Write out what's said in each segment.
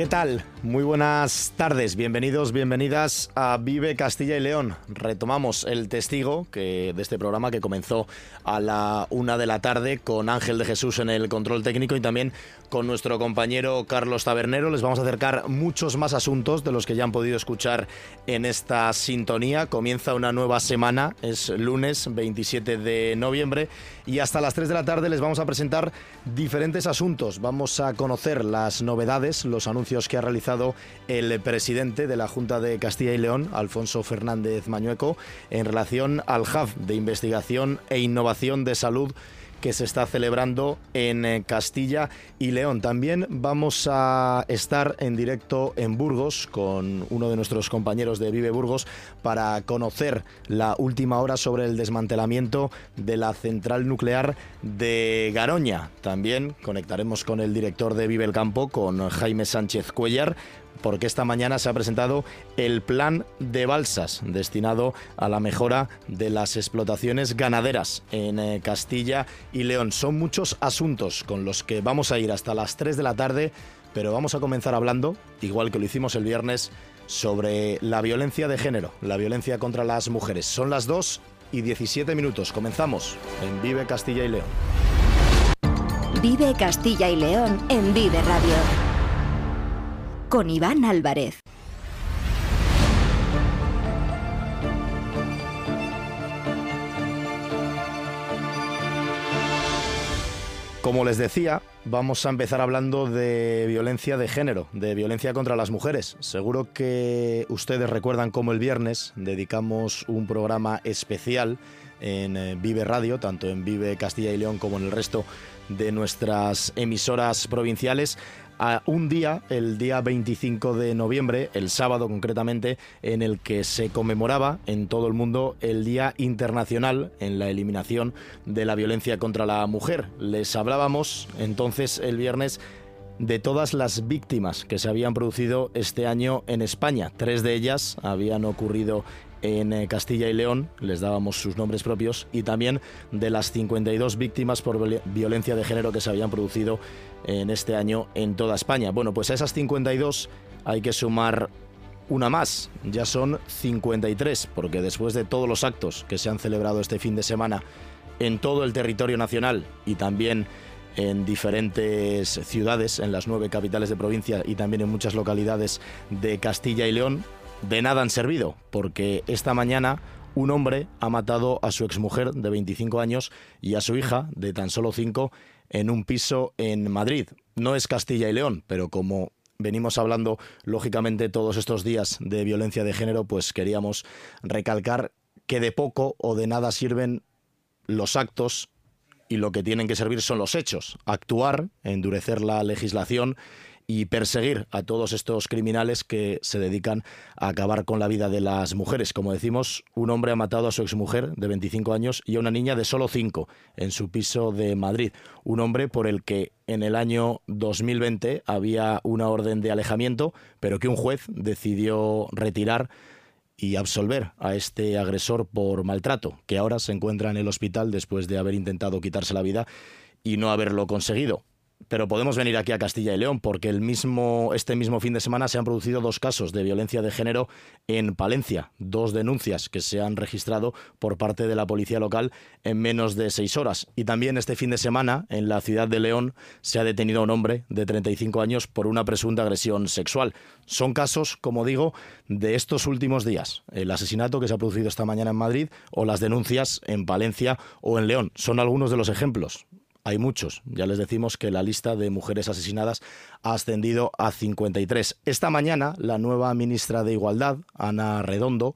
¿Qué tal? Muy buenas tardes, bienvenidos, bienvenidas a Vive Castilla y León. Retomamos el testigo de este programa que comenzó a la una de la tarde con Ángel de Jesús en el control técnico y también con nuestro compañero Carlos Tabernero. Les vamos a acercar muchos más asuntos de los que ya han podido escuchar en esta sintonía. Comienza una nueva semana, es lunes 27 de noviembre y hasta las 3 de la tarde les vamos a presentar diferentes asuntos. Vamos a conocer las novedades, los anuncios que ha realizado el presidente de la Junta de Castilla y León, Alfonso Fernández Mañueco, en relación al Hub de Investigación e Innovación de Salud que se está celebrando en eh, Castilla y León. También vamos a estar en directo en Burgos con uno de nuestros compañeros de Vive Burgos para conocer la última hora sobre el desmantelamiento de la central nuclear de Garoña. También conectaremos con el director de Vive el Campo, con Jaime Sánchez Cuellar, porque esta mañana se ha presentado el plan de balsas destinado a la mejora de las explotaciones ganaderas en eh, Castilla y León. Son muchos asuntos con los que vamos a ir hasta las 3 de la tarde, pero vamos a comenzar hablando, igual que lo hicimos el viernes, sobre la violencia de género, la violencia contra las mujeres. Son las 2 y 17 minutos. Comenzamos en Vive Castilla y León. Vive Castilla y León en Vive Radio con Iván Álvarez. Como les decía, vamos a empezar hablando de violencia de género, de violencia contra las mujeres. Seguro que ustedes recuerdan cómo el viernes dedicamos un programa especial en eh, Vive Radio, tanto en Vive Castilla y León como en el resto de nuestras emisoras provinciales, a un día, el día 25 de noviembre, el sábado concretamente, en el que se conmemoraba en todo el mundo el Día Internacional en la eliminación de la violencia contra la mujer. Les hablábamos entonces el viernes de todas las víctimas que se habían producido este año en España. Tres de ellas habían ocurrido en eh, Castilla y León, les dábamos sus nombres propios, y también de las 52 víctimas por violencia de género que se habían producido en este año en toda España. Bueno, pues a esas 52 hay que sumar una más, ya son 53, porque después de todos los actos que se han celebrado este fin de semana en todo el territorio nacional y también en diferentes ciudades, en las nueve capitales de provincia y también en muchas localidades de Castilla y León, de nada han servido, porque esta mañana un hombre ha matado a su exmujer de 25 años y a su hija de tan solo 5 en un piso en Madrid. No es Castilla y León, pero como venimos hablando lógicamente todos estos días de violencia de género, pues queríamos recalcar que de poco o de nada sirven los actos y lo que tienen que servir son los hechos. Actuar, endurecer la legislación y perseguir a todos estos criminales que se dedican a acabar con la vida de las mujeres. Como decimos, un hombre ha matado a su exmujer de 25 años y a una niña de solo 5 en su piso de Madrid. Un hombre por el que en el año 2020 había una orden de alejamiento, pero que un juez decidió retirar y absolver a este agresor por maltrato, que ahora se encuentra en el hospital después de haber intentado quitarse la vida y no haberlo conseguido pero podemos venir aquí a Castilla y León porque el mismo, este mismo fin de semana se han producido dos casos de violencia de género en Palencia, dos denuncias que se han registrado por parte de la policía local en menos de seis horas. Y también este fin de semana en la ciudad de León se ha detenido a un hombre de 35 años por una presunta agresión sexual. Son casos, como digo, de estos últimos días. El asesinato que se ha producido esta mañana en Madrid o las denuncias en Palencia o en León. Son algunos de los ejemplos hay muchos. Ya les decimos que la lista de mujeres asesinadas ha ascendido a 53. Esta mañana, la nueva ministra de Igualdad, Ana Redondo,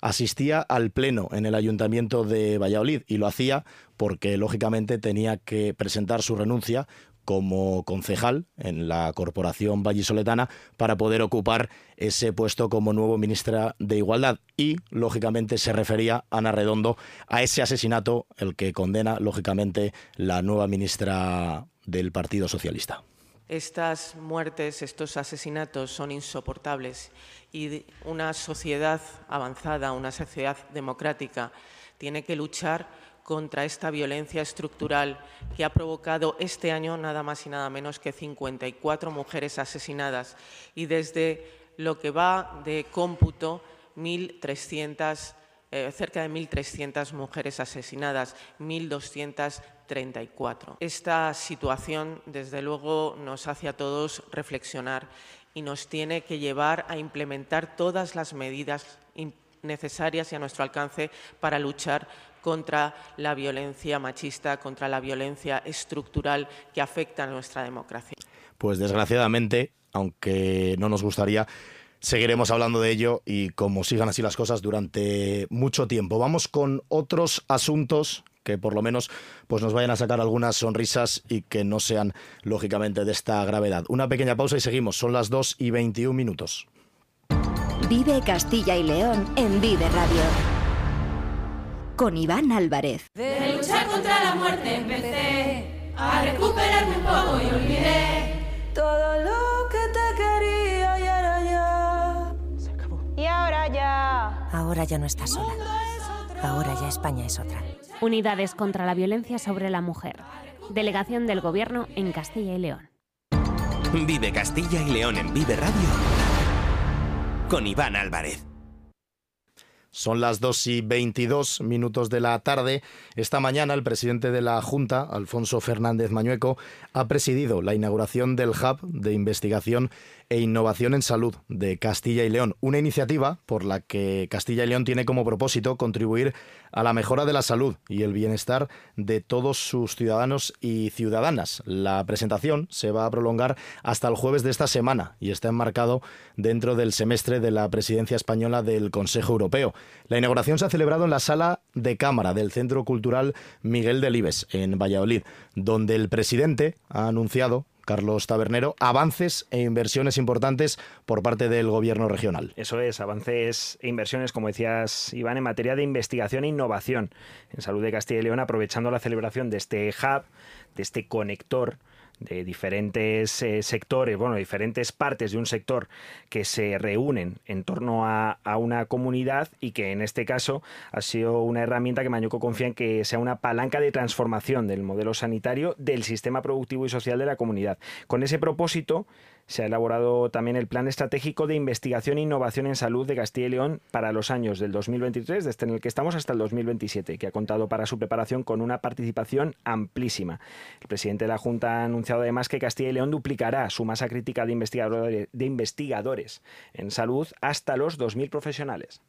asistía al pleno en el ayuntamiento de Valladolid y lo hacía porque lógicamente tenía que presentar su renuncia como concejal en la corporación vallisoletana para poder ocupar ese puesto como nuevo ministra de Igualdad. Y, lógicamente, se refería Ana Redondo a ese asesinato, el que condena, lógicamente, la nueva ministra del Partido Socialista. Estas muertes, estos asesinatos son insoportables y una sociedad avanzada, una sociedad democrática, tiene que luchar contra esta violencia estructural que ha provocado este año nada más y nada menos que 54 mujeres asesinadas y desde lo que va de cómputo 1.300 eh, cerca de 1.300 mujeres asesinadas, 1.234. Esta situación, desde luego, nos hace a todos reflexionar y nos tiene que llevar a implementar todas las medidas necesarias y a nuestro alcance para luchar contra la violencia machista, contra la violencia estructural que afecta a nuestra democracia. Pues desgraciadamente, aunque no nos gustaría, seguiremos hablando de ello y como sigan así las cosas durante mucho tiempo. Vamos con otros asuntos que por lo menos pues nos vayan a sacar algunas sonrisas y que no sean lógicamente de esta gravedad. Una pequeña pausa y seguimos. Son las 2 y 21 minutos. Vive Castilla y León en Vive Radio. Con Iván Álvarez. De luchar contra la muerte empecé a recuperarme un poco y olvidé todo lo que te quería y ahora ya. Se acabó. Y ahora ya. Ahora ya no estás sola. Ahora ya España es otra. Unidades contra la violencia sobre la mujer. Delegación del Gobierno en Castilla y León. Vive Castilla y León en Vive Radio. Con Iván Álvarez. Son las 2 y 22 minutos de la tarde. Esta mañana el presidente de la Junta, Alfonso Fernández Mañueco, ha presidido la inauguración del Hub de Investigación e Innovación en Salud de Castilla y León, una iniciativa por la que Castilla y León tiene como propósito contribuir a la mejora de la salud y el bienestar de todos sus ciudadanos y ciudadanas. La presentación se va a prolongar hasta el jueves de esta semana y está enmarcado dentro del semestre de la presidencia española del Consejo Europeo. La inauguración se ha celebrado en la sala de cámara del Centro Cultural Miguel Delibes, en Valladolid, donde el presidente ha anunciado Carlos Tabernero, avances e inversiones importantes por parte del gobierno regional. Eso es, avances e inversiones, como decías, Iván, en materia de investigación e innovación en salud de Castilla y León, aprovechando la celebración de este hub, de este conector de diferentes eh, sectores, bueno, diferentes partes de un sector que se reúnen en torno a, una comunidad y que en este caso ha sido una herramienta que Mañuco confía en que sea una palanca de transformación del modelo sanitario del sistema productivo y social de la comunidad. Con ese propósito, se ha elaborado también el Plan Estratégico de Investigación e Innovación en Salud de Castilla y León para los años del 2023, desde en el que estamos hasta el 2027, que ha contado para su preparación con una participación amplísima. El presidente de la Junta ha anunciado además que Castilla y León duplicará su masa crítica de investigadores, de investigadores en salud hasta los 2.000 profesionales.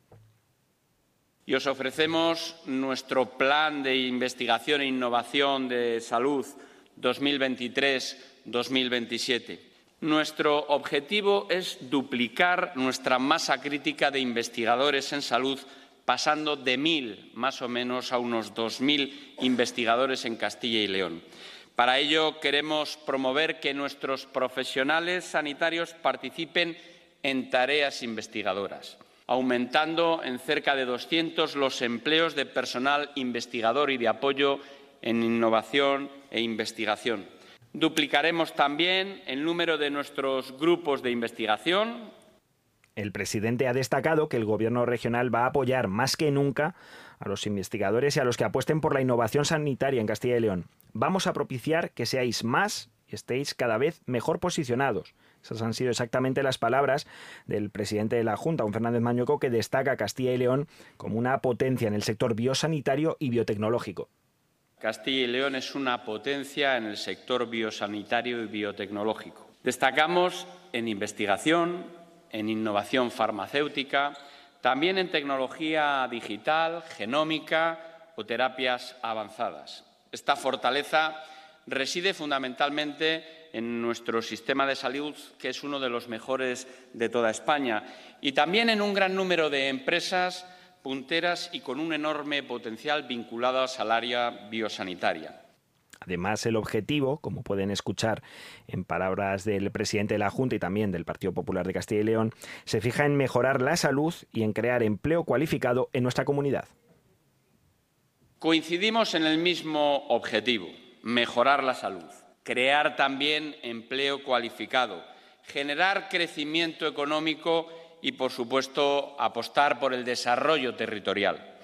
Y os ofrecemos nuestro plan de investigación e innovación de salud 2023-2027 nuestro objetivo es duplicar nuestra masa crítica de investigadores en salud, pasando de mil más o menos a unos dos mil investigadores en Castilla y León. Para ello queremos promover que nuestros profesionales sanitarios participen en tareas investigadoras, aumentando en cerca de 200 los empleos de personal investigador y de apoyo en innovación e investigación Duplicaremos también el número de nuestros grupos de investigación. El presidente ha destacado que el gobierno regional va a apoyar más que nunca a los investigadores y a los que apuesten por la innovación sanitaria en Castilla y León. Vamos a propiciar que seáis más y estéis cada vez mejor posicionados. Esas han sido exactamente las palabras del presidente de la Junta, un Fernández Mañueco, que destaca a Castilla y León como una potencia en el sector biosanitario y biotecnológico. Castilla y León es una potencia en el sector biosanitario y biotecnológico. Destacamos en investigación, en innovación farmacéutica, también en tecnología digital, genómica o terapias avanzadas. Esta fortaleza reside fundamentalmente en nuestro sistema de salud, que es uno de los mejores de toda España, y también en un gran número de empresas punteras y con un enorme potencial vinculadas al área biosanitaria. Además, el objetivo, como pueden escuchar en palabras del presidente de la Junta y también del Partido Popular de Castilla y León, se fija en mejorar la salud y en crear empleo cualificado en nuestra comunidad. Coincidimos en el mismo objetivo, mejorar la salud. crear también empleo cualificado, generar crecimiento económico y, por supuesto, apostar por el desarrollo territorial.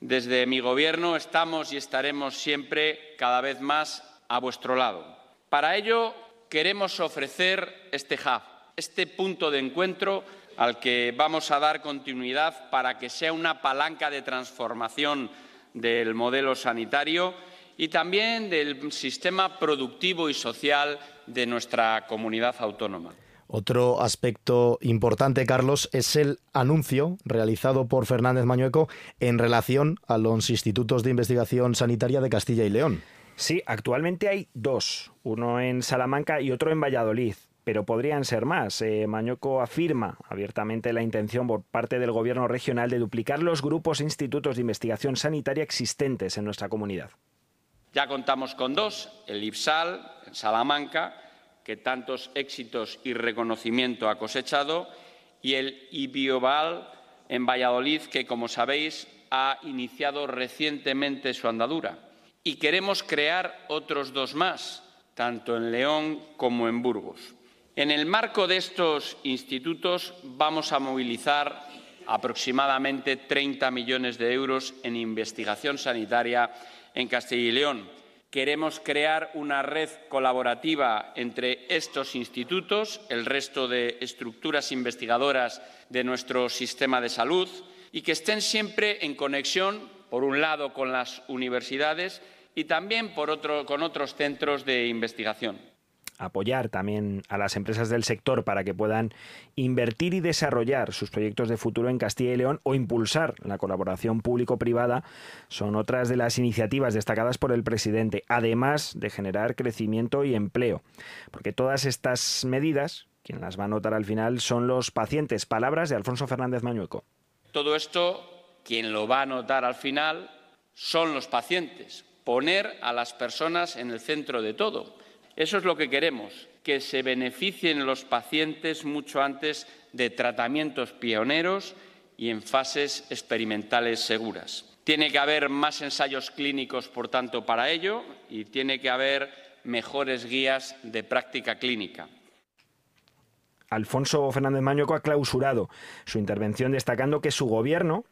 Desde mi Gobierno estamos y estaremos siempre cada vez más a vuestro lado. Para ello, queremos ofrecer este hub, este punto de encuentro al que vamos a dar continuidad para que sea una palanca de transformación del modelo sanitario y también del sistema productivo y social de nuestra comunidad autónoma. Otro aspecto importante, Carlos, es el anuncio realizado por Fernández Mañueco en relación a los institutos de investigación sanitaria de Castilla y León. Sí, actualmente hay dos, uno en Salamanca y otro en Valladolid pero podrían ser más. Eh, Mañueco afirma abiertamente la intención por parte del Gobierno regional de duplicar los grupos e institutos de investigación sanitaria existentes en nuestra comunidad. Ya contamos con dos, el IPSAL en Salamanca que tantos éxitos y reconocimiento ha cosechado, y el IBIOVAL en Valladolid, que, como sabéis, ha iniciado recientemente su andadura. Y queremos crear otros dos más, tanto en León como en Burgos. En el marco de estos institutos vamos a movilizar aproximadamente 30 millones de euros en investigación sanitaria en Castilla y León Queremos crear una red colaborativa entre estos institutos, el resto de estructuras investigadoras de nuestro sistema de salud y que estén siempre en conexión, por un lado, con las universidades y también con otros centros de investigación apoyar también a las empresas del sector para que puedan invertir y desarrollar sus proyectos de futuro en Castilla y León o impulsar la colaboración público-privada son otras de las iniciativas destacadas por el presidente, además de generar crecimiento y empleo. Porque todas estas medidas, quien las va a notar al final, son los pacientes. Palabras de Alfonso Fernández Mañueco. Todo esto, quien lo va a notar al final, son los pacientes. Poner a las personas en el centro de todo eso es lo que queremos, que se beneficien los pacientes mucho antes de tratamientos pioneros y en fases experimentales seguras. Tiene que haber más ensayos clínicos, por tanto, para ello y tiene que haber mejores guías de práctica clínica. Alfonso Fernández Mañueco ha clausurado su intervención destacando que su gobierno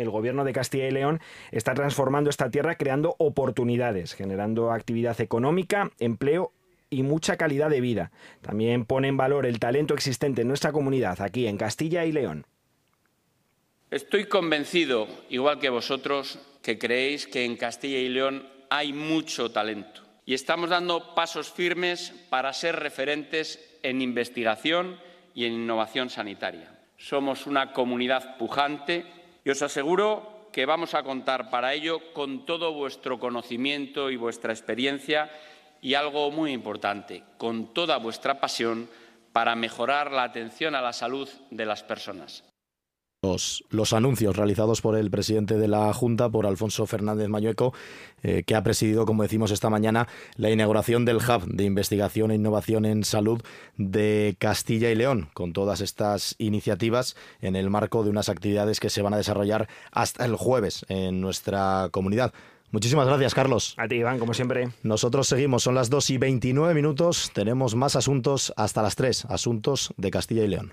el gobierno de Castilla y León está transformando esta tierra creando oportunidades, generando actividad económica, empleo y mucha calidad de vida. También pone en valor el talento existente en nuestra comunidad, aquí en Castilla y León. Estoy convencido, igual que vosotros, que creéis que en Castilla y León hay mucho talento y estamos dando pasos firmes para ser referentes en investigación y en innovación sanitaria. Somos una comunidad pujante y os aseguro que vamos a contar para ello con todo vuestro conocimiento y vuestra experiencia y algo muy importante, con toda vuestra pasión para mejorar la atención a la salud de las personas. Los, anuncios realizados por el presidente de la Junta, por Alfonso Fernández Mañueco, eh, que ha presidido, como decimos esta mañana, la inauguración del Hub de Investigación e Innovación en Salud de Castilla y León, con todas estas iniciativas en el marco de unas actividades que se van a desarrollar hasta el jueves en nuestra comunidad. Muchísimas gracias, Carlos. A ti, Iván, como siempre. Nosotros seguimos, son las 2 y 29 minutos, tenemos más asuntos hasta las 3, asuntos de Castilla y León.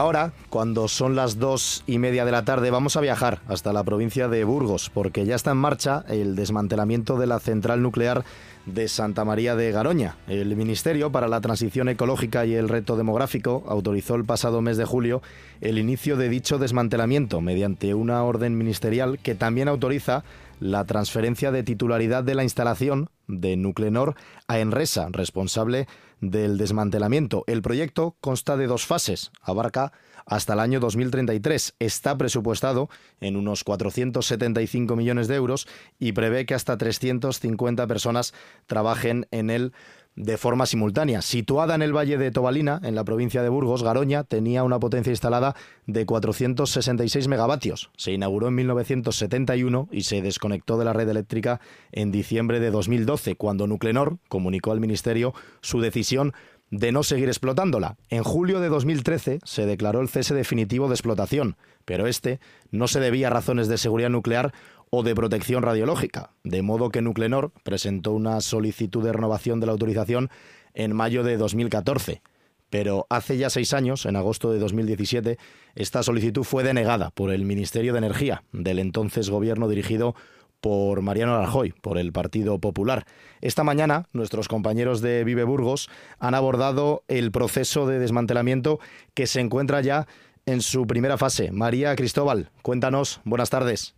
ahora, cuando son las dos y media de la tarde, vamos a viajar hasta la provincia de Burgos, porque ya está en marcha el desmantelamiento de la central nuclear de Santa María de Garoña. El Ministerio para la Transición Ecológica y el Reto Demográfico autorizó el pasado mes de julio el inicio de dicho desmantelamiento mediante una orden ministerial que también autoriza la transferencia de titularidad de la instalación de Nuclenor a Enresa, responsable del desmantelamiento. El proyecto consta de dos fases, abarca hasta el año 2033. Está presupuestado en unos 475 millones de euros y prevé que hasta 350 personas trabajen en él de forma simultánea. Situada en el Valle de Tobalina, en la provincia de Burgos, Garoña tenía una potencia instalada de 466 megavatios. Se inauguró en 1971 y se desconectó de la red eléctrica en diciembre de 2012, cuando Nuclenor comunicó al Ministerio su decisión de no seguir explotándola. En julio de 2013 se declaró el cese definitivo de explotación, pero este no se debía a razones de seguridad nuclear o de protección radiológica, de modo que Nuclenor presentó una solicitud de renovación de la autorización en mayo de 2014. Pero hace ya seis años, en agosto de 2017, esta solicitud fue denegada por el Ministerio de Energía del entonces gobierno dirigido por Mariano Rajoy, por el Partido Popular. Esta mañana, nuestros compañeros de Vive Burgos han abordado el proceso de desmantelamiento que se encuentra ya en su primera fase. María Cristóbal, cuéntanos, buenas tardes.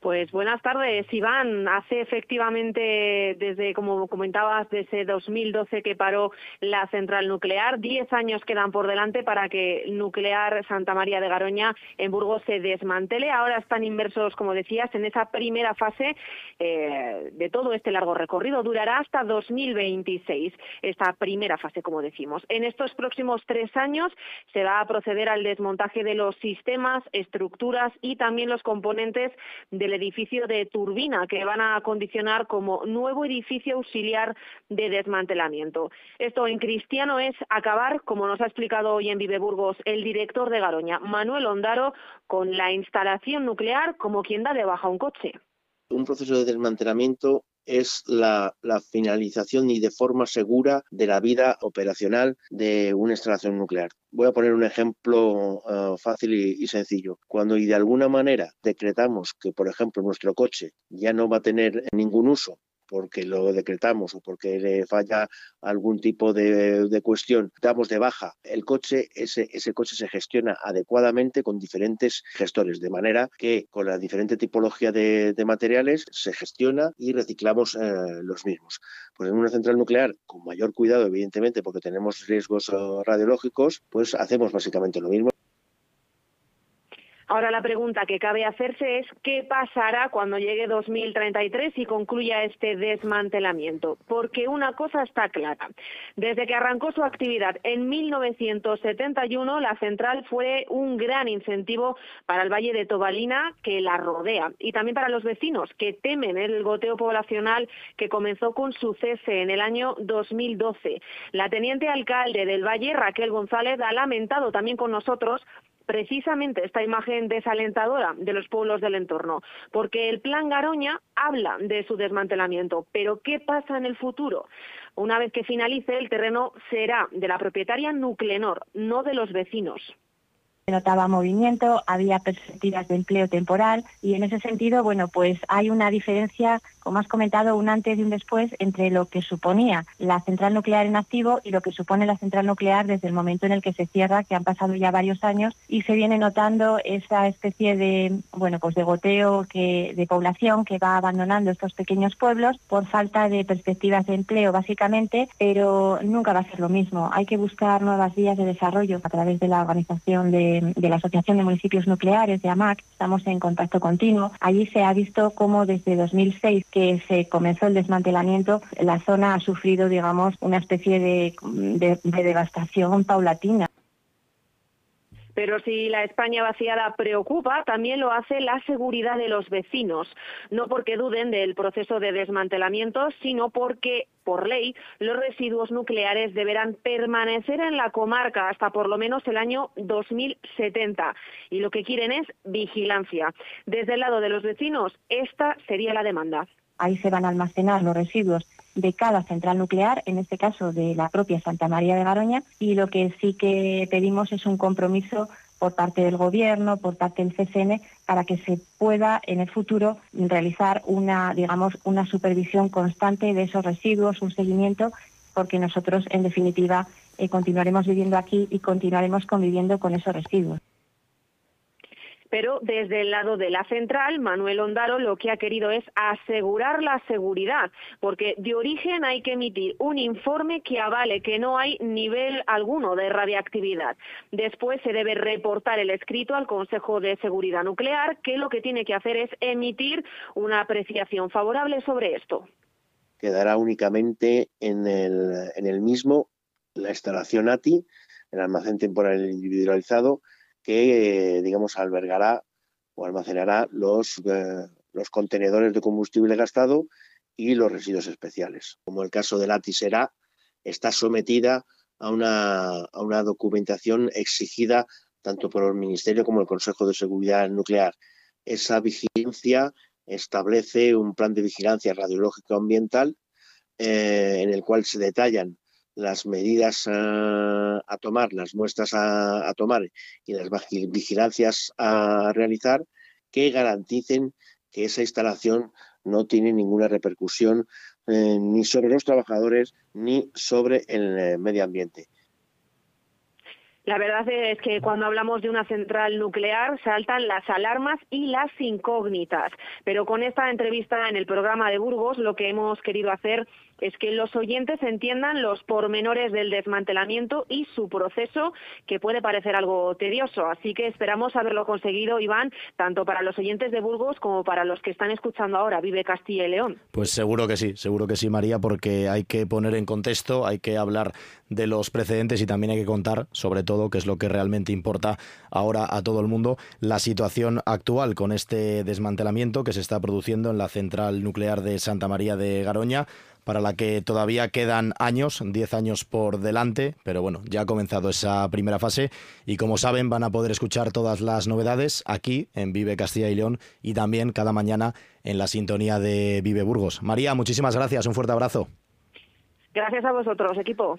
Pues buenas tardes, Iván. Hace efectivamente, desde, como comentabas, desde 2012 que paró la central nuclear. Diez años quedan por delante para que Nuclear Santa María de Garoña en Burgos se desmantele. Ahora están inmersos, como decías, en esa primera fase eh, de todo este largo recorrido. Durará hasta 2026, esta primera fase, como decimos. En estos próximos tres años se va a proceder al desmontaje de los sistemas, estructuras y también los componentes de el edificio de turbina que van a acondicionar como nuevo edificio auxiliar de desmantelamiento. Esto en cristiano es acabar, como nos ha explicado hoy en Viveburgos el director de Garoña, Manuel Ondaro, con la instalación nuclear como quien da de baja un coche. Un proceso de desmantelamiento es la, finalización y de forma segura de la vida operacional de una instalación nuclear. Voy a poner un ejemplo eh, fácil y, sencillo. Cuando y de alguna manera decretamos que, por ejemplo, nuestro coche ya no va a tener ningún uso porque lo decretamos o porque le falla algún tipo de, cuestión, damos de baja el coche, ese, ese coche se gestiona adecuadamente con diferentes gestores, de manera que con la diferente tipología de, materiales se gestiona y reciclamos eh, los mismos. Pues en una central nuclear, con mayor cuidado, evidentemente, porque tenemos riesgos eh, radiológicos, pues hacemos básicamente lo mismo. Ahora la pregunta que cabe hacerse es qué pasará cuando llegue 2033 y concluya este desmantelamiento. Porque una cosa está clara. Desde que arrancó su actividad en 1971, la central fue un gran incentivo para el Valle de Tobalina que la rodea y también para los vecinos que temen el goteo poblacional que comenzó con su cese en el año 2012. La teniente alcalde del Valle, Raquel González, ha lamentado también con nosotros precisamente esta imagen desalentadora de los pueblos del entorno, porque el plan Garoña habla de su desmantelamiento, pero ¿qué pasa en el futuro? Una vez que finalice, el terreno será de la propietaria Nuclenor, no de los vecinos notaba movimiento, había perspectivas de empleo temporal y en ese sentido, bueno, pues hay una diferencia como has comentado, un antes y un después entre lo que suponía la central nuclear en activo y lo que supone la central nuclear desde el momento en el que se cierra, que han pasado ya varios años, y se viene notando esa especie de, bueno, pues de goteo que, de población que va abandonando estos pequeños pueblos por falta de perspectivas de empleo, básicamente, pero nunca va a ser lo mismo. Hay que buscar nuevas vías de desarrollo a través de la organización de, de la Asociación de Municipios Nucleares, de AMAC. Estamos en contacto continuo. Allí se ha visto cómo desde 2006 que se comenzó el desmantelamiento, la zona ha sufrido, digamos, una especie de, devastación paulatina. Pero si la España vaciada preocupa, también lo hace la seguridad de los vecinos, no porque duden del proceso de desmantelamiento, sino porque, por ley, los residuos nucleares deberán permanecer en la comarca hasta por lo menos el año 2070. Y lo que quieren es vigilancia. Desde el lado de los vecinos, esta sería la demanda ahí se van a almacenar los residuos de cada central nuclear, en este caso de la propia Santa María de Garoña, y lo que sí que pedimos es un compromiso por parte del Gobierno, por parte del CCN, para que se pueda en el futuro realizar una, digamos, una supervisión constante de esos residuos, un seguimiento, porque nosotros, en definitiva, eh, continuaremos viviendo aquí y continuaremos conviviendo con esos residuos. Pero desde el lado de la central, Manuel Ondaro lo que ha querido es asegurar la seguridad, porque de origen hay que emitir un informe que avale que no hay nivel alguno de radiactividad. Después se debe reportar el escrito al Consejo de Seguridad Nuclear, que lo que tiene que hacer es emitir una apreciación favorable sobre esto. Quedará únicamente en el, en el mismo la instalación ATI, el almacén temporal individualizado, que, digamos, albergará o almacenará los, eh, los contenedores de combustible gastado y los residuos especiales. Como el caso del ATI será, está sometida a una, a una documentación exigida tanto por el Ministerio como el Consejo de Seguridad Nuclear. Esa vigilancia establece un plan de vigilancia radiológico ambiental eh, en el cual se detallan las medidas a, tomar, las muestras a, tomar y las vigilancias a realizar que garanticen que esa instalación no tiene ninguna repercusión eh, ni sobre los trabajadores ni sobre el eh, medio ambiente. La verdad es que cuando hablamos de una central nuclear saltan las alarmas y las incógnitas. Pero con esta entrevista en el programa de Burgos lo que hemos querido hacer es que los oyentes entiendan los pormenores del desmantelamiento y su proceso, que puede parecer algo tedioso. Así que esperamos haberlo conseguido, Iván, tanto para los oyentes de Burgos como para los que están escuchando ahora Vive Castilla y León. Pues seguro que sí, seguro que sí, María, porque hay que poner en contexto, hay que hablar de los precedentes y también hay que contar, sobre todo, que es lo que realmente importa ahora a todo el mundo, la situación actual con este desmantelamiento que se está produciendo en la central nuclear de Santa María de Garoña para la que todavía quedan años, 10 años por delante, pero bueno, ya ha comenzado esa primera fase y como saben van a poder escuchar todas las novedades aquí en Vive Castilla y León y también cada mañana en la sintonía de Vive Burgos. María, muchísimas gracias, un fuerte abrazo. Gracias a vosotros, equipo.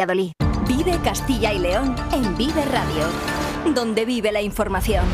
Vive Castilla y León en Vive Radio, donde vive la información.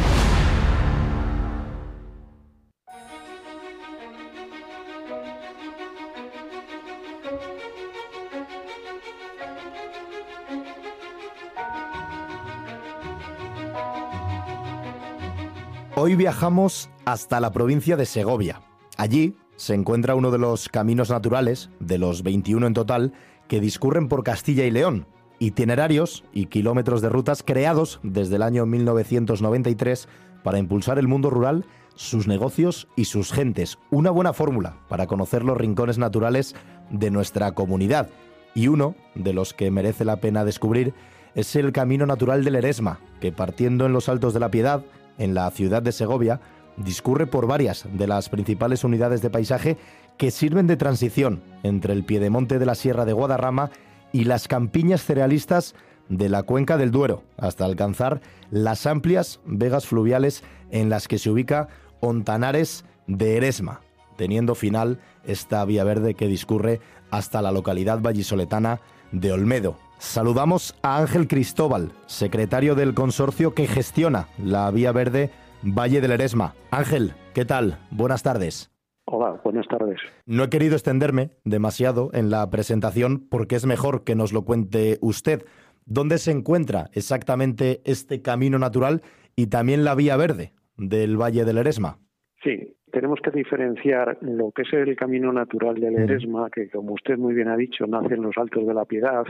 Hoy viajamos hasta la provincia de Segovia. Allí se encuentra uno de los caminos naturales, de los 21 en total, que discurren por Castilla y León, itinerarios y kilómetros de rutas creados desde el año 1993 para impulsar el mundo rural, sus negocios y sus gentes. Una buena fórmula para conocer los rincones naturales de nuestra comunidad. Y uno de los que merece la pena descubrir es el Camino Natural del Eresma, que partiendo en los Altos de la Piedad, en la ciudad de Segovia, discurre por varias de las principales unidades de paisaje que sirven de transición entre el piedemonte de la Sierra de Guadarrama y las campiñas cerealistas de la cuenca del Duero, hasta alcanzar las amplias vegas fluviales en las que se ubica Ontanares de Eresma, teniendo final esta vía verde que discurre hasta la localidad vallisoletana de Olmedo. Saludamos a Ángel Cristóbal, secretario del consorcio que gestiona la vía verde Valle del Eresma. Ángel, ¿qué tal? Buenas tardes. Hola, buenas tardes. No he querido extenderme demasiado en la presentación porque es mejor que nos lo cuente usted. ¿Dónde se encuentra exactamente este camino natural y también la vía verde del Valle del Eresma? Sí, tenemos que diferenciar lo que es el camino natural del Eresma, que como usted muy bien ha dicho, nace en los Altos de la Piedad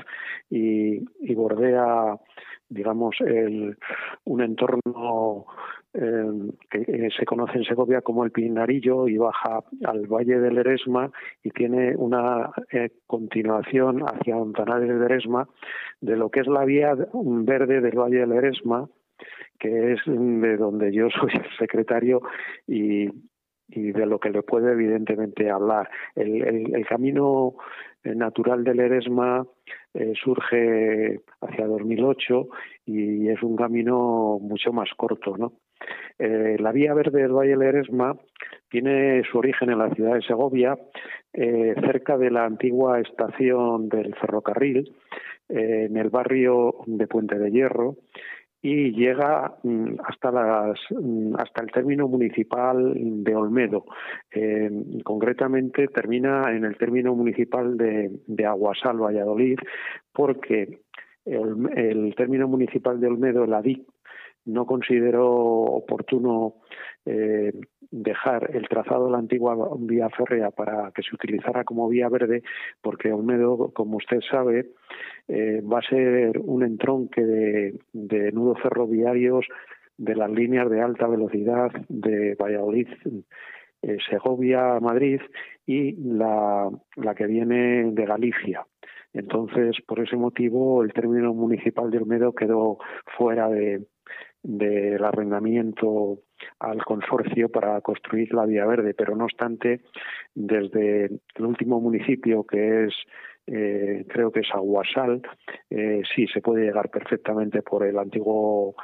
y, bordea, digamos, el, un entorno eh, que se conoce en Segovia como el Pinarillo y baja al Valle del Eresma y tiene una eh, continuación hacia Montanales del Eresma de lo que es la vía verde del Valle del Eresma, que es de donde yo soy el secretario y, de lo que le puede evidentemente hablar. El, camino eh, natural del Eresma eh, surge hacia 2008 y es un camino mucho más corto, ¿no? Eh, la vía verde del Valle del Eresma tiene su origen en la ciudad de Segovia, cerca de la antigua estación del ferrocarril, en el barrio de Puente de Hierro, y llega mm, hasta las mm, hasta el término municipal de Olmedo. Eh, concretamente termina en el término municipal de, Aguasal, Valladolid, porque el, el, término municipal de Olmedo, la DIC, no consideró oportuno eh, dejar el trazado de la antigua vía férrea para que se utilizara como vía verde, porque Olmedo, como usted sabe, eh, va a ser un entronque de, de nudos ferroviarios de las líneas de alta velocidad de Valladolid, eh, Segovia, Madrid y la, la que viene de Galicia. Entonces, por ese motivo, el término municipal de Olmedo quedó fuera de, del arrendamiento al consorcio para construir la vía verde, pero no obstante, desde el último municipio que es eh, creo que es Aguasal, eh, sí se puede llegar perfectamente por el antiguo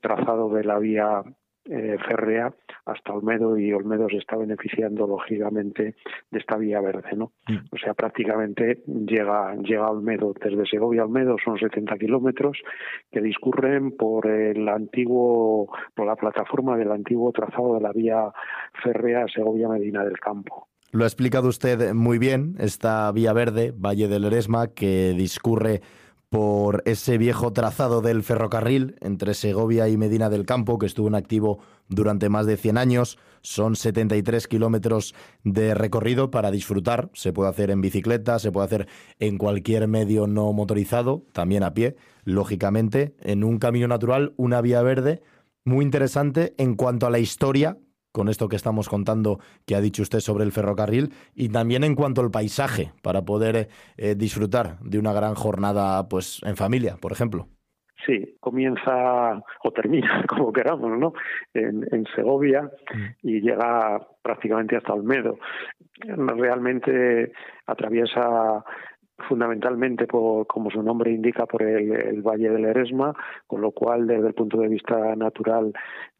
trazado de la vía eh, férrea hasta Olmedo y Olmedo se está beneficiando lógicamente de esta vía verde, ¿no? Mm. O sea, prácticamente llega, llega a Olmedo, desde Segovia a Olmedo son 70 kilómetros que discurren por el antiguo, por la plataforma del antiguo trazado de la vía férrea Segovia-Medina del Campo. Lo ha explicado usted muy bien, esta vía verde, Valle del Eresma, que discurre por ese viejo trazado del ferrocarril entre Segovia y Medina del Campo, que estuvo en activo durante más de 100 años. Son 73 kilómetros de recorrido para disfrutar. Se puede hacer en bicicleta, se puede hacer en cualquier medio no motorizado, también a pie, lógicamente, en un camino natural, una vía verde muy interesante en cuanto a la historia con esto que estamos contando que ha dicho usted sobre el ferrocarril y también en cuanto al paisaje para poder eh, disfrutar de una gran jornada pues en familia, por ejemplo. Sí, comienza o termina, como queramos, ¿no? En, en Segovia mm. y llega prácticamente hasta Olmedo. Realmente atraviesa fundamentalmente por, como su nombre indica, por el, Valle del Eresma, con lo cual desde el punto de vista natural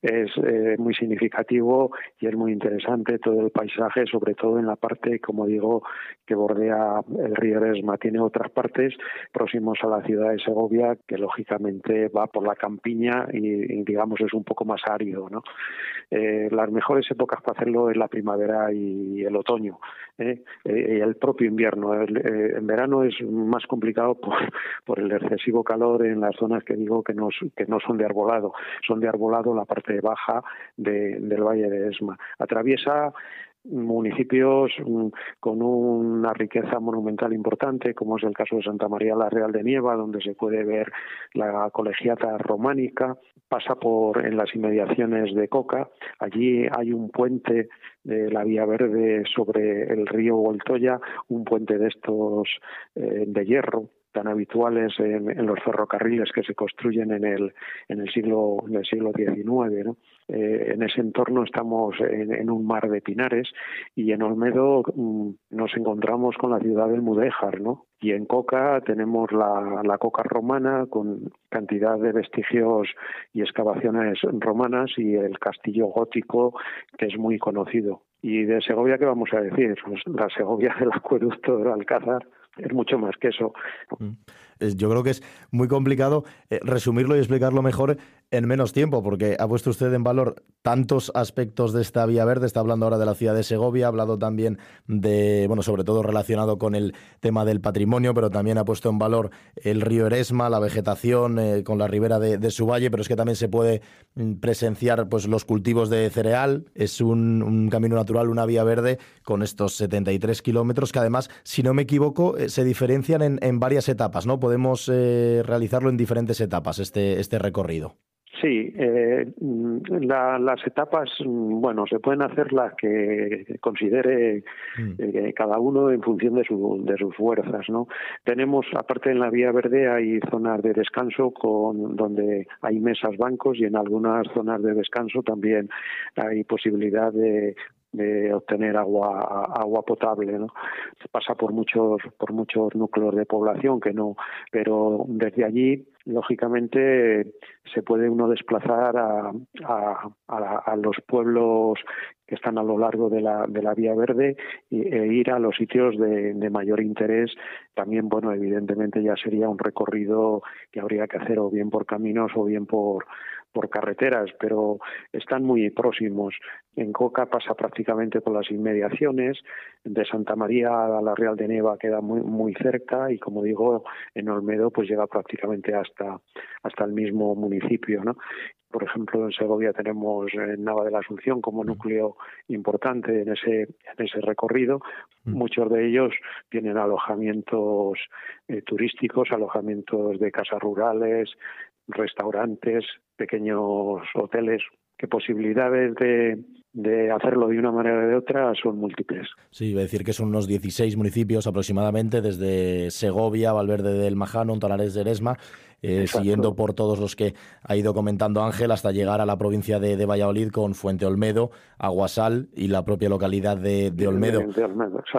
es eh, muy significativo y es muy interesante todo el paisaje, sobre todo en la parte, como digo, que bordea el río Eresma. Tiene otras partes próximos a la ciudad de Segovia que lógicamente va por la campiña y, digamos es un poco más árido. ¿no? Eh, las mejores épocas para hacerlo es la primavera y el otoño ¿eh? y el propio invierno. en verano es más complicado por, por el excesivo calor en las zonas que digo que no, que no son de arbolado. Son de arbolado la parte baja del Valle de Esma. Atraviesa municipios mm, con una riqueza monumental importante, como es el caso de Santa María la Real de Nieva, donde se puede ver la colegiata románica, pasa por en las inmediaciones de Coca, allí hay un puente de la Vía Verde sobre el río Voltoya, un puente de estos eh, de hierro tan habituales en, los ferrocarriles que se construyen en el, en el siglo en el siglo XIX. Eh, en ese entorno estamos en, un mar de pinares y en Olmedo mm, nos encontramos con la ciudad del Mudéjar, ¿no? Y en Coca tenemos la, la Coca romana con cantidad de vestigios y excavaciones romanas y el castillo gótico que es muy conocido. Y de Segovia, ¿qué vamos a decir? Pues la Segovia del acueducto del Alcázar es mucho más que eso. Yo creo que es muy complicado eh, resumirlo y explicarlo mejor en menos tiempo, porque ha puesto usted en valor tantos aspectos de esta vía verde. Está hablando ahora de la ciudad de Segovia, ha hablado también de, bueno, sobre todo relacionado con el tema del patrimonio, pero también ha puesto en valor el río Eresma, la vegetación eh, con la ribera de, su valle, pero es que también se puede mm, presenciar pues, los cultivos de cereal. Es un, camino natural, una vía verde con estos 73 kilómetros que además, si no me equivoco, eh, se diferencian en, varias etapas, ¿no? Podemos eh, realizarlo en diferentes etapas, este, este recorrido. Sí, eh, las etapas, bueno, se pueden hacer las que considere mm. eh, cada uno en función de, su, de sus fuerzas, ¿no? Tenemos, aparte en la vía verde, hay zonas de descanso con donde hay mesas, bancos y en algunas zonas de descanso también hay posibilidad de de obtener agua agua potable no pasa por muchos por muchos núcleos de población que no pero desde allí lógicamente se puede uno desplazar a, a, los pueblos que están a lo largo de la, de la vía verde e ir a los sitios de, de, mayor interés. También, bueno, evidentemente ya sería un recorrido que habría que hacer o bien por caminos o bien por, por carreteras, pero están muy próximos. En Coca pasa prácticamente por las inmediaciones, de Santa María a la Real de Neva queda muy muy cerca y como digo, en Olmedo pues llega prácticamente hasta hasta el mismo municipio, ¿no? Por ejemplo, en Segovia tenemos Nava de la Asunción como mm. núcleo importante en ese en ese recorrido. Mm. Muchos de ellos tienen alojamientos eh, turísticos, alojamientos de casas rurales, restaurantes, pequeños hoteles, que posibilidades de, de hacerlo de una manera o de otra son múltiples. Sí, iba a decir que son unos 16 municipios aproximadamente, desde Segovia, Valverde del Majano, Tonales de Eresma, eh, siguiendo por todos los que ha ido comentando Ángel, hasta llegar a la provincia de, Valladolid con Fuente Olmedo, Aguasal y la propia localidad de, Olmedo.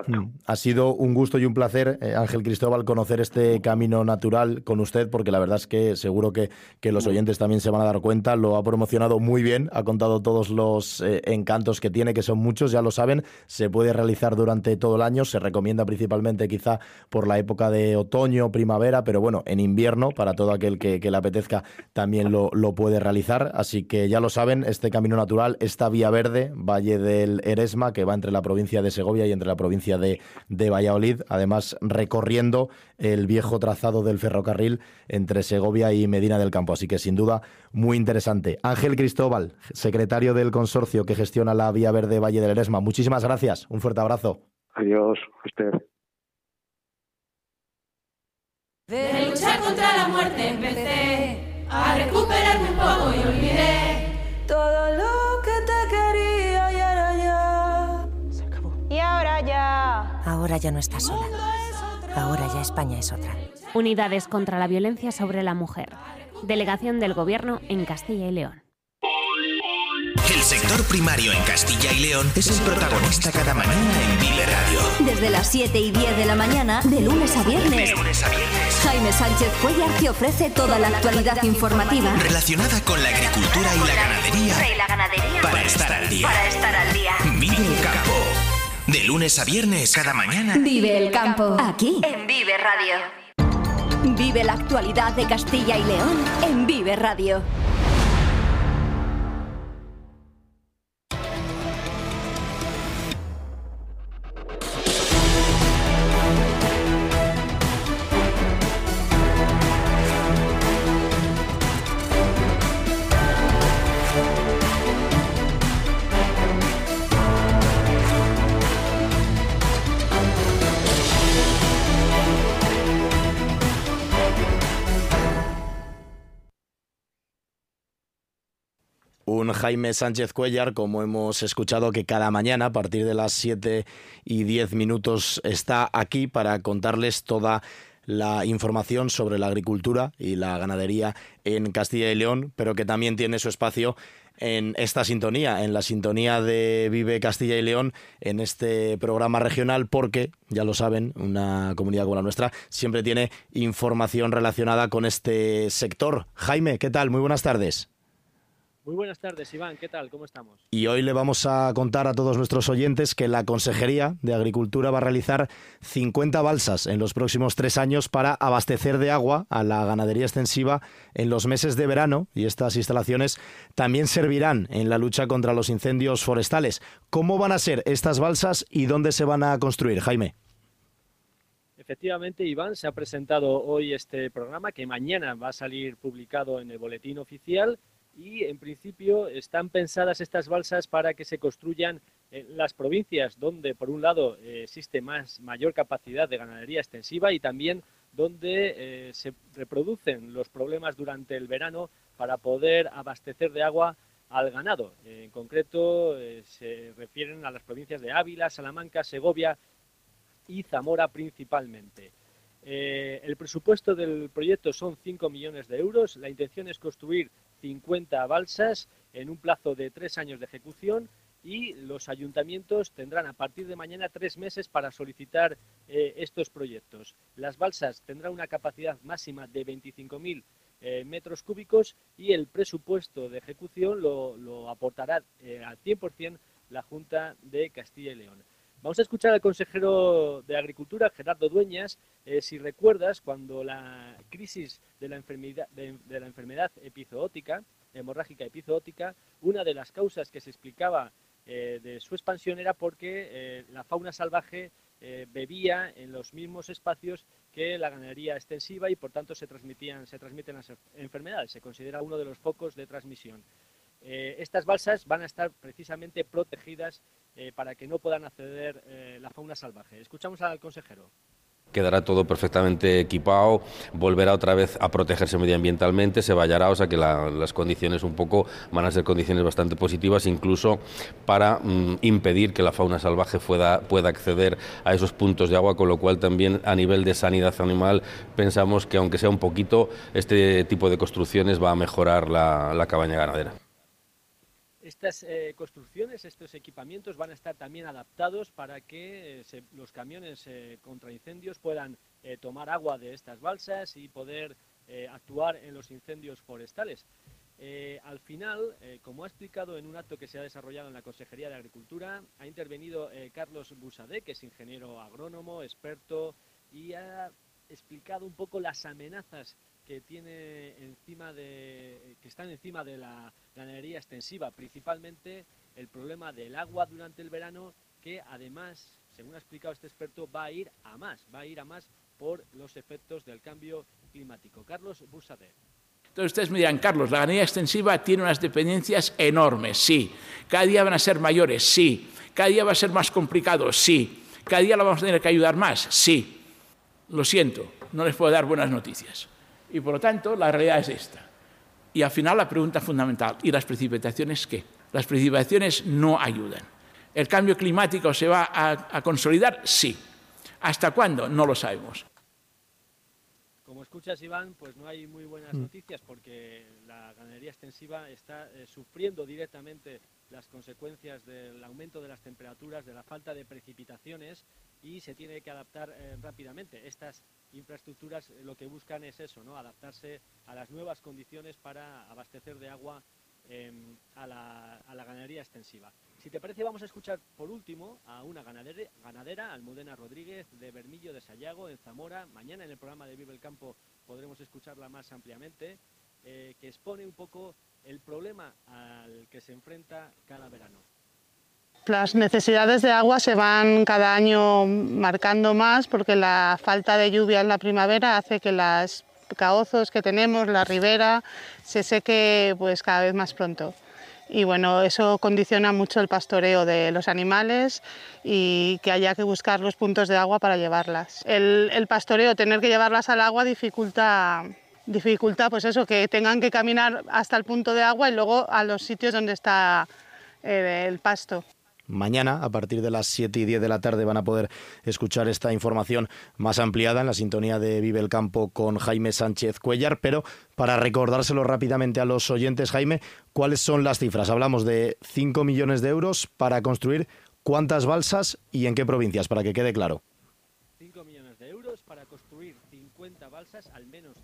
Mm. Ha sido un gusto y un placer, eh, Ángel Cristóbal, conocer este camino natural con usted, porque la verdad es que seguro que, que los oyentes también se van a dar cuenta. Lo ha promocionado muy bien, ha contado todos los eh, encantos que tiene, que son muchos, ya lo saben. Se puede realizar durante todo el año, se recomienda principalmente quizá por la época de otoño, primavera, pero bueno, en invierno, para toda aquel que, le apetezca también lo, puede realizar. Así que ya lo saben, este camino natural, esta vía verde, Valle del Eresma, que va entre la provincia de Segovia y entre la provincia de, de Valladolid, además recorriendo el viejo trazado del ferrocarril entre Segovia y Medina del Campo. Así que sin duda muy interesante. Ángel Cristóbal, secretario del consorcio que gestiona la vía verde Valle del Eresma. Muchísimas gracias. Un fuerte abrazo. Adiós, usted. De luchar contra la muerte empecé a recuperarme un poco y olvidé todo lo que te quería y ahora ya. Se acabó. Y ahora ya. Ahora ya no estás sola. Ahora ya España es otra. Unidades contra la violencia sobre la mujer. Delegación del Gobierno en Castilla y León. El sector primario en Castilla y León es el protagonista cada mañana en Vive Radio. Desde las 7 y 10 de la mañana, de lunes a viernes. Jaime Sánchez Cuellar te ofrece toda la actualidad informativa relacionada con la agricultura y la ganadería. Para estar al día. Para estar al día. Vive el campo. De lunes a viernes, cada mañana. Vive el campo. Aquí, en Vive Radio. Vive la actualidad de Castilla y León en Vive Radio. Jaime Sánchez Cuellar, como hemos escuchado, que cada mañana a partir de las 7 y 10 minutos está aquí para contarles toda la información sobre la agricultura y la ganadería en Castilla y León, pero que también tiene su espacio en esta sintonía, en la sintonía de Vive Castilla y León, en este programa regional, porque, ya lo saben, una comunidad como la nuestra siempre tiene información relacionada con este sector. Jaime, ¿qué tal? Muy buenas tardes. Muy buenas tardes, Iván. ¿Qué tal? ¿Cómo estamos? Y hoy le vamos a contar a todos nuestros oyentes que la Consejería de Agricultura va a realizar 50 balsas en los próximos tres años para abastecer de agua a la ganadería extensiva en los meses de verano y estas instalaciones también servirán en la lucha contra los incendios forestales. ¿Cómo van a ser estas balsas y dónde se van a construir, Jaime? Efectivamente, Iván, se ha presentado hoy este programa que mañana va a salir publicado en el boletín oficial y en principio están pensadas estas balsas para que se construyan en las provincias donde por un lado eh, existe más mayor capacidad de ganadería extensiva y también donde eh, se reproducen los problemas durante el verano para poder abastecer de agua al ganado. en concreto eh, se refieren a las provincias de Ávila, Salamanca, Segovia y Zamora principalmente. El presupuesto del proyecto son 5 millones de euros. La intención es construir 50 balsas en un plazo de tres años de ejecución y los ayuntamientos tendrán a partir de mañana tres meses para solicitar eh, estos proyectos. Las balsas tendrán una capacidad máxima de 25.000 eh, metros cúbicos y el presupuesto de ejecución lo, aportará eh, al 100% la Junta de Castilla y León. Vamos a escuchar al consejero de Agricultura, Gerardo Dueñas, eh, si recuerdas cuando la crisis de la enfermedad, de, la enfermedad hemorrágica epizootica, una de las causas que se explicaba eh, de su expansión era porque eh, la fauna salvaje bebía en los mismos espacios que la ganadería extensiva y por tanto se transmitían, se transmiten las enfermedades. Se considera uno de los focos de transmisión. Estas balsas van a estar precisamente protegidas para que no puedan acceder la fauna salvaje. Escuchamos al consejero quedará todo perfectamente equipado, volverá otra vez a protegerse medioambientalmente, se vallará, o sea que las condiciones un poco van a ser condiciones bastante positivas, incluso para mm, impedir que la fauna salvaje pueda, pueda acceder a esos puntos de agua, con lo cual también a nivel de sanidad animal pensamos que aunque sea un poquito, este tipo de construcciones va a mejorar la cabaña ganadera. Estas eh, construcciones, estos equipamientos van a estar también adaptados para que eh, los camiones eh, contra incendios puedan tomar agua de estas balsas y poder actuar en los incendios forestales. al final, como ha explicado en un acto que se ha desarrollado en la Consejería de Agricultura, ha intervenido Carlos Busadé, que es ingeniero agrónomo, experto, y ha explicado un poco las amenazas que tiene encima de que están encima de la ganadería extensiva, principalmente el problema del agua durante el verano, que además, según ha explicado este experto, va a ir a más, va a ir a más por los efectos del cambio climático. Carlos Busader. Entonces ustedes me dirán, Carlos, la ganadería extensiva tiene unas dependencias enormes, sí. Cada día van a ser mayores, sí. Cada día va a ser más complicado, sí. Cada día la vamos a tener que ayudar más, sí. Lo siento, no les puedo dar buenas noticias. Y por lo tanto, la realidad es esta. Y al final la pregunta fundamental, ¿y las precipitaciones qué? Las precipitaciones no ayudan. ¿El cambio climático se va a, consolidar? Sí. ¿Hasta cuándo? No lo sabemos. Como escuchas, Iván, pues no hay muy buenas mm. noticias porque la ganadería extensiva está eh, sufriendo directamente las consecuencias del aumento de las temperaturas, de la falta de precipitaciones y se tiene que adaptar eh, rápidamente. Estas infraestructuras eh, lo que buscan es eso, ¿no? adaptarse a las nuevas condiciones para abastecer de agua em, a, la, ganadería extensiva. Si te parece, vamos a escuchar por último a una ganadera, ganadera Almudena Rodríguez de Bermillo de Sayago, en Zamora. Mañana en el programa de Vive el Campo podremos escucharla más ampliamente, eh, que expone un poco el problema al que se enfrenta cada verano. Las necesidades de agua se van cada año marcando más porque la falta de lluvia en la primavera hace que los caozos que tenemos, la ribera, se seque pues cada vez más pronto. Y bueno, eso condiciona mucho el pastoreo de los animales y que haya que buscar los puntos de agua para llevarlas. El, el pastoreo, tener que llevarlas al agua dificulta dificulta pues eso, que tengan que caminar hasta el punto de agua y luego a los sitios donde está eh, el pasto. Mañana, a partir de las 7 y 10 de la tarde, van a poder escuchar esta información más ampliada en la sintonía de Vive el Campo con Jaime Sánchez Cuellar. Pero para recordárselo rápidamente a los oyentes, Jaime, ¿cuáles son las cifras? Hablamos de 5 millones de euros para construir cuántas balsas y en qué provincias, para que quede claro. 5 millones de euros para construir 50 balsas, al menos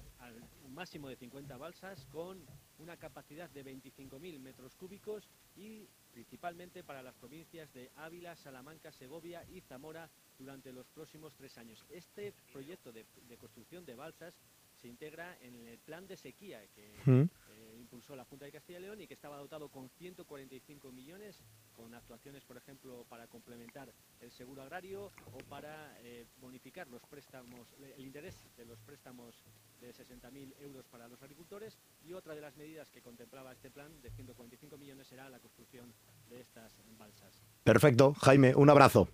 máximo de 50 balsas con una capacidad de 25.000 metros cúbicos y principalmente para las provincias de Ávila, Salamanca, Segovia y Zamora durante los próximos tres años. Este proyecto de, construcción de balsas se integra en el plan de sequía que mm. eh, impulsó la Junta de Castilla y León y que estaba dotado con 145 millones, con actuaciones, por ejemplo, para complementar el seguro agrario o para eh, bonificar los préstamos, el interés de los préstamos de 60.000 euros para los agricultores y otra de las medidas que contemplaba este plan de 145 millones será la construcción de estas balsas. Perfecto, Jaime, un abrazo.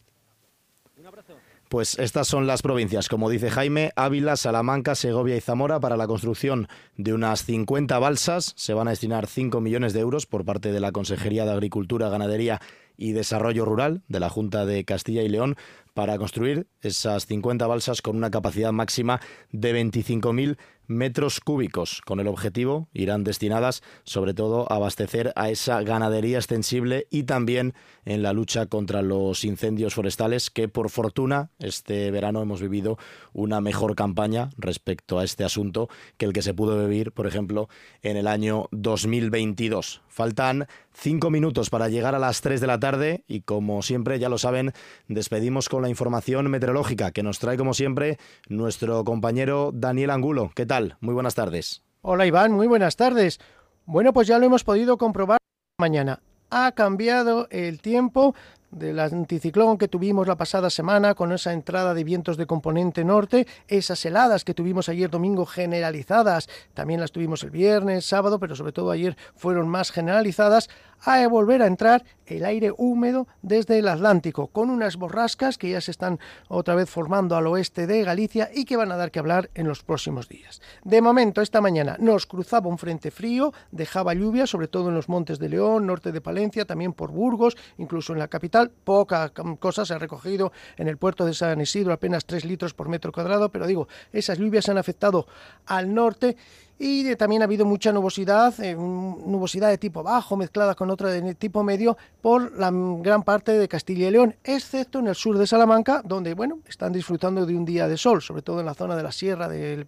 Un abrazo. Pues estas son las provincias, como dice Jaime, Ávila, Salamanca, Segovia y Zamora para la construcción de unas 50 balsas. Se van a destinar 5 millones de euros por parte de la Consejería de Agricultura, Ganadería y Desarrollo Rural de la Junta de Castilla y León para construir esas 50 balsas con una capacidad máxima de 25.000 metros cúbicos. Con el objetivo irán destinadas sobre todo a abastecer a esa ganadería extensible y también en la lucha contra los incendios forestales que por fortuna este verano hemos vivido una mejor campaña respecto a este asunto que el que se pudo vivir, por ejemplo, en el año 2022. Faltan cinco minutos para llegar a las 3 de la tarde y como siempre ya lo saben, despedimos con la información meteorológica que nos trae como siempre nuestro compañero Daniel Angulo. ¿Qué tal? Muy buenas tardes. Hola Iván, muy buenas tardes. Bueno, pues ya lo hemos podido comprobar mañana. Ha cambiado el tiempo del anticiclón que tuvimos la pasada semana con esa entrada de vientos de componente norte, esas heladas que tuvimos ayer domingo generalizadas, también las tuvimos el viernes, sábado, pero sobre todo ayer fueron más generalizadas, a volver a entrar el aire húmedo desde el Atlántico, con unas borrascas que ya se están otra vez formando al oeste de Galicia y que van a dar que hablar en los próximos días. De momento, esta mañana nos cruzaba un frente frío, dejaba lluvia, sobre todo en los montes de León, norte de Palencia, también por Burgos, incluso en la capital. Poca cosa se ha recogido en el puerto de San Isidro, apenas 3 litros por metro cuadrado, pero digo, esas lluvias han afectado al norte y también ha habido mucha nubosidad, eh, nubosidad de tipo bajo mezclada con otra de tipo medio por la gran parte de Castilla y León, excepto en el sur de Salamanca, donde bueno, están disfrutando de un día de sol, sobre todo en la zona de la Sierra de,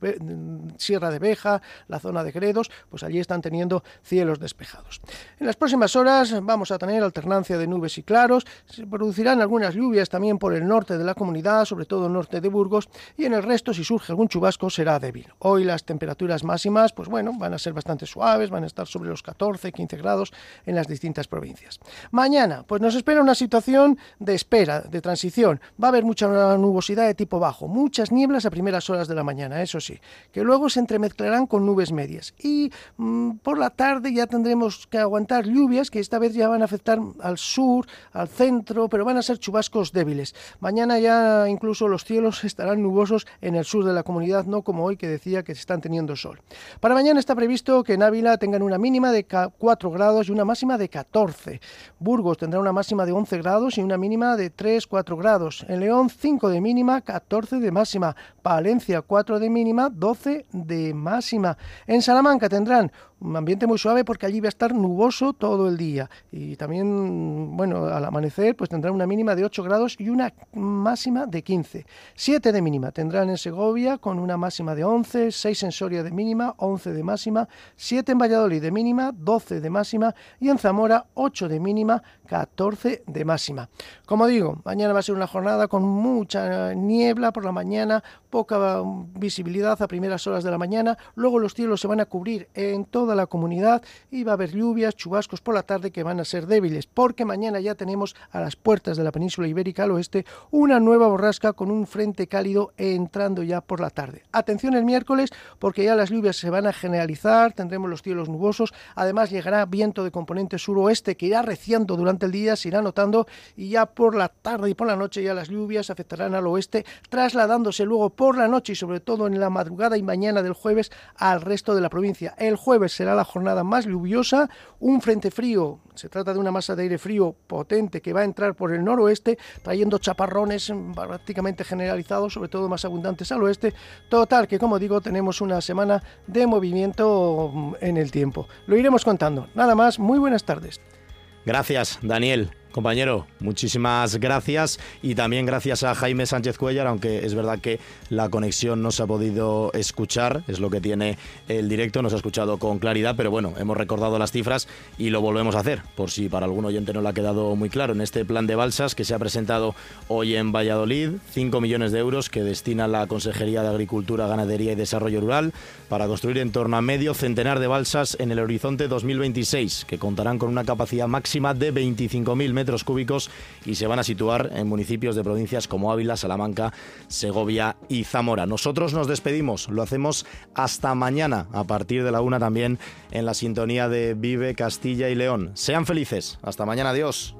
Sierra de Beja, la zona de Gredos, pues allí están teniendo cielos despejados. En las próximas horas vamos a tener alternancia de nubes y claros, se producirán algunas lluvias también por el norte de la comunidad, sobre todo norte de Burgos, y en el resto si surge algún chubasco será débil. Hoy las temperaturas máximas pues bueno, van a ser bastante suaves, van a estar sobre los 14, 15 grados en las distintas provincias. Mañana, pues nos espera una situación de espera, de transición. Va a haber mucha nubosidad de tipo bajo, muchas nieblas a primeras horas de la mañana, eso sí, que luego se entremezclarán con nubes medias. Y mm, por la tarde ya tendremos que aguantar lluvias que esta vez ya van a afectar al sur, al centro, pero van a ser chubascos débiles. Mañana ya incluso los cielos estarán nubosos en el sur de la comunidad, no como hoy que decía que se están teniendo sol. Para mañana está previsto que en Ávila tengan una mínima de 4 grados y una máxima de 14. Burgos tendrá una máxima de 11 grados y una mínima de 3-4 grados. En León 5 de mínima, 14 de máxima. Palencia 4 de mínima, 12 de máxima. En Salamanca tendrán un ambiente muy suave porque allí va a estar nuboso todo el día y también, bueno, al amanecer pues tendrán una mínima de 8 grados y una máxima de 15. 7 de mínima tendrán en Segovia con una máxima de 11, 6 en Soria de mínima, 11 de máxima, 7 en Valladolid de mínima, 12 de máxima y en Zamora 8 de mínima, 14 de máxima. Como digo, mañana va a ser una jornada con mucha niebla por la mañana, poca visibilidad a primeras horas de la mañana, luego los cielos se van a cubrir en toda la comunidad y va a haber lluvias, chubascos por la tarde que van a ser débiles, porque mañana ya tenemos a las puertas de la península ibérica al oeste una nueva borrasca con un frente cálido entrando ya por la tarde. Atención el miércoles porque ya las lluvias se van a generalizar, tendremos los cielos nubosos, además llegará viento de componente suroeste que irá reciando durante el día, se irá notando y ya por la tarde y por la noche ya las lluvias afectarán al oeste, trasladándose luego por la noche y sobre todo en la madrugada y mañana del jueves al resto de la provincia. El jueves será la jornada más lluviosa, un frente frío, se trata de una masa de aire frío potente que va a entrar por el noroeste, trayendo chaparrones prácticamente generalizados, sobre todo más abundantes al oeste. Total, que como digo, tenemos una semana de movimiento en el tiempo. Lo iremos contando. Nada más, muy buenas tardes. Gracias, Daniel. Compañero, muchísimas gracias y también gracias a Jaime Sánchez Cuellar, aunque es verdad que la conexión no se ha podido escuchar, es lo que tiene el directo, no se ha escuchado con claridad, pero bueno, hemos recordado las cifras y lo volvemos a hacer, por si para algún oyente no le ha quedado muy claro. En este plan de balsas que se ha presentado hoy en Valladolid, 5 millones de euros que destina la Consejería de Agricultura, Ganadería y Desarrollo Rural para construir en torno a medio centenar de balsas en el horizonte 2026, que contarán con una capacidad máxima de 25.000 metros cúbicos y se van a situar en municipios de provincias como Ávila, Salamanca, Segovia y Zamora. Nosotros nos despedimos, lo hacemos hasta mañana a partir de la una también en la sintonía de Vive Castilla y León. Sean felices, hasta mañana, adiós.